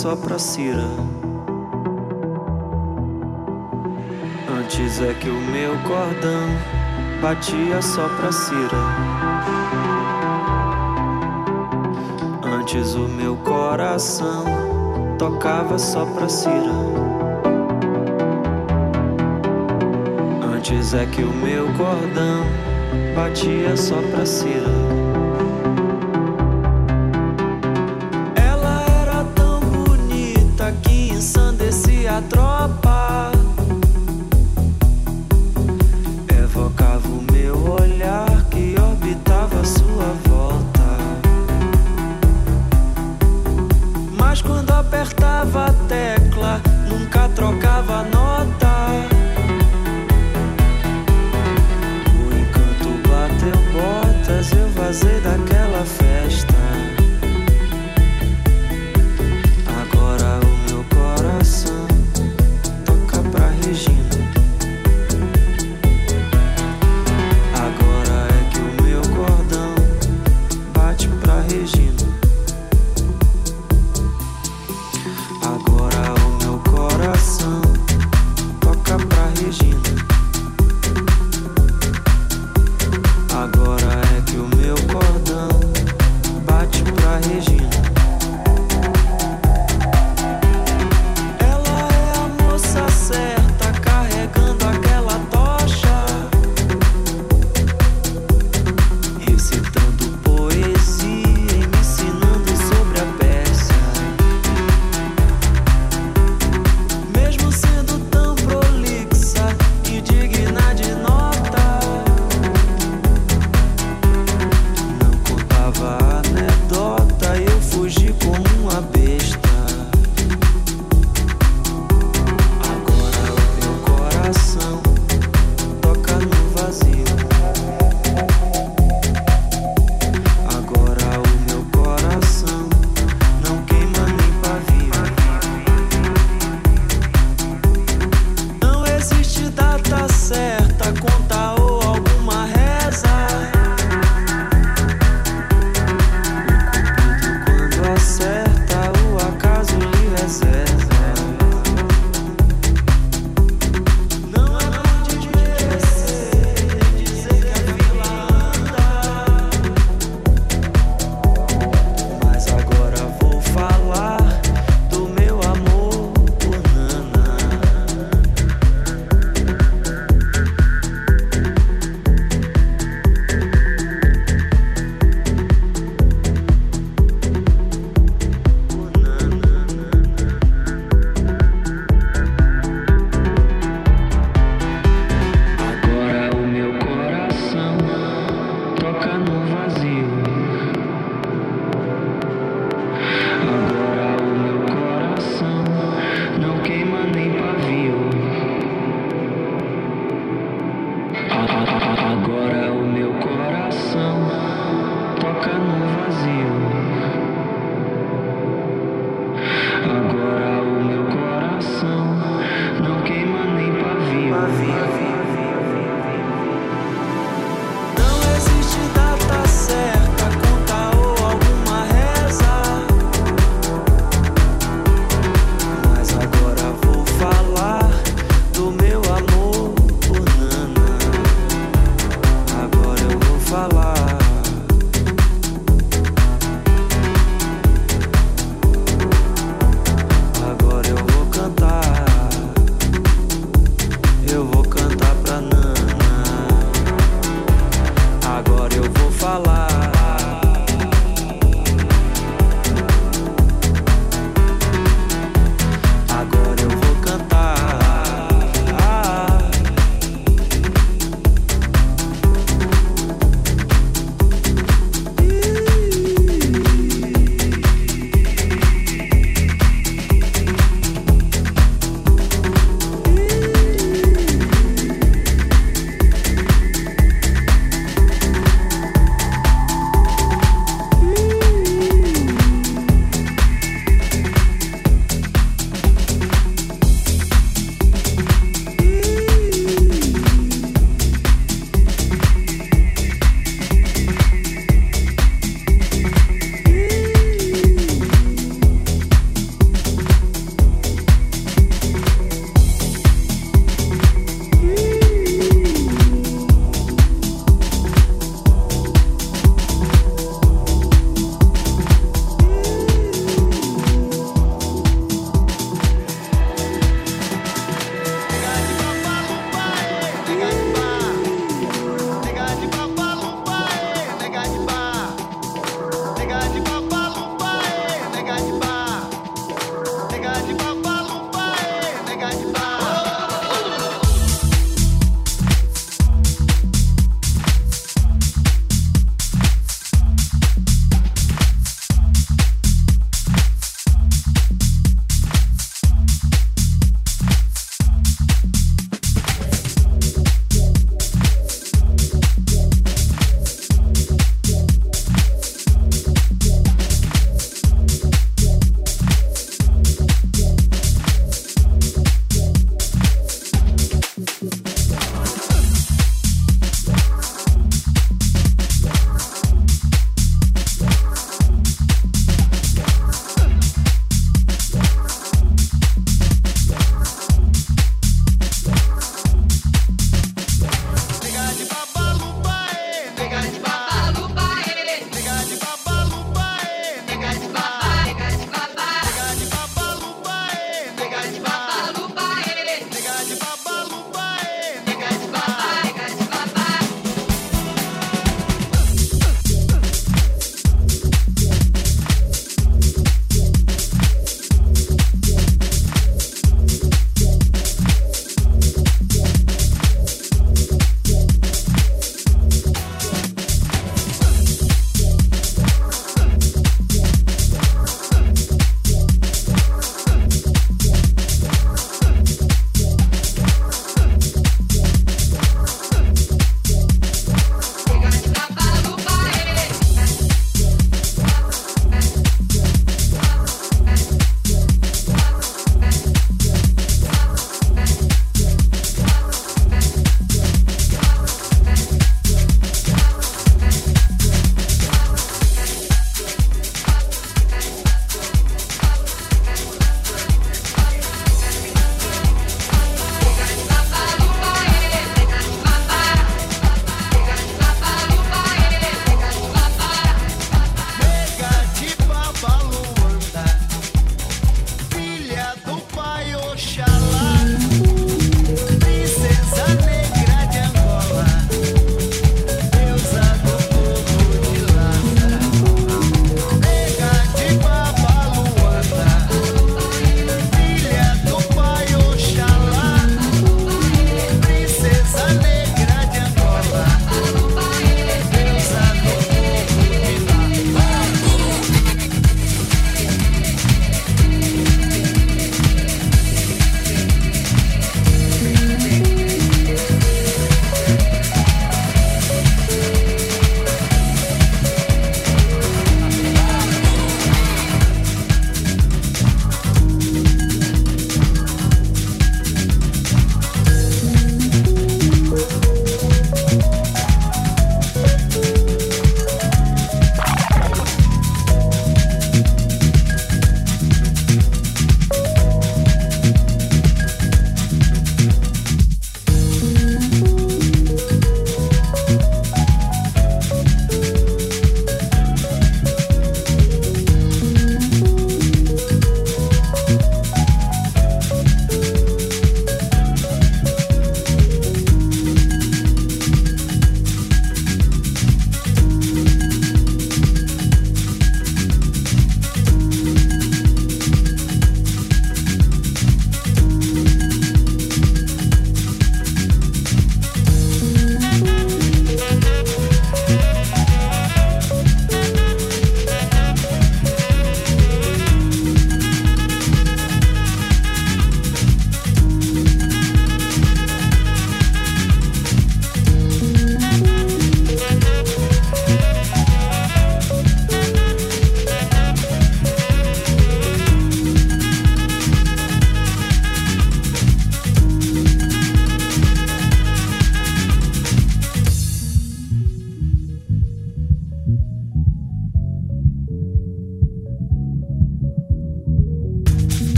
só pra Cira. Antes é que o meu cordão batia só pra Cira. Antes o meu coração tocava só pra Cira. Antes é que o meu cordão batia só pra Cira.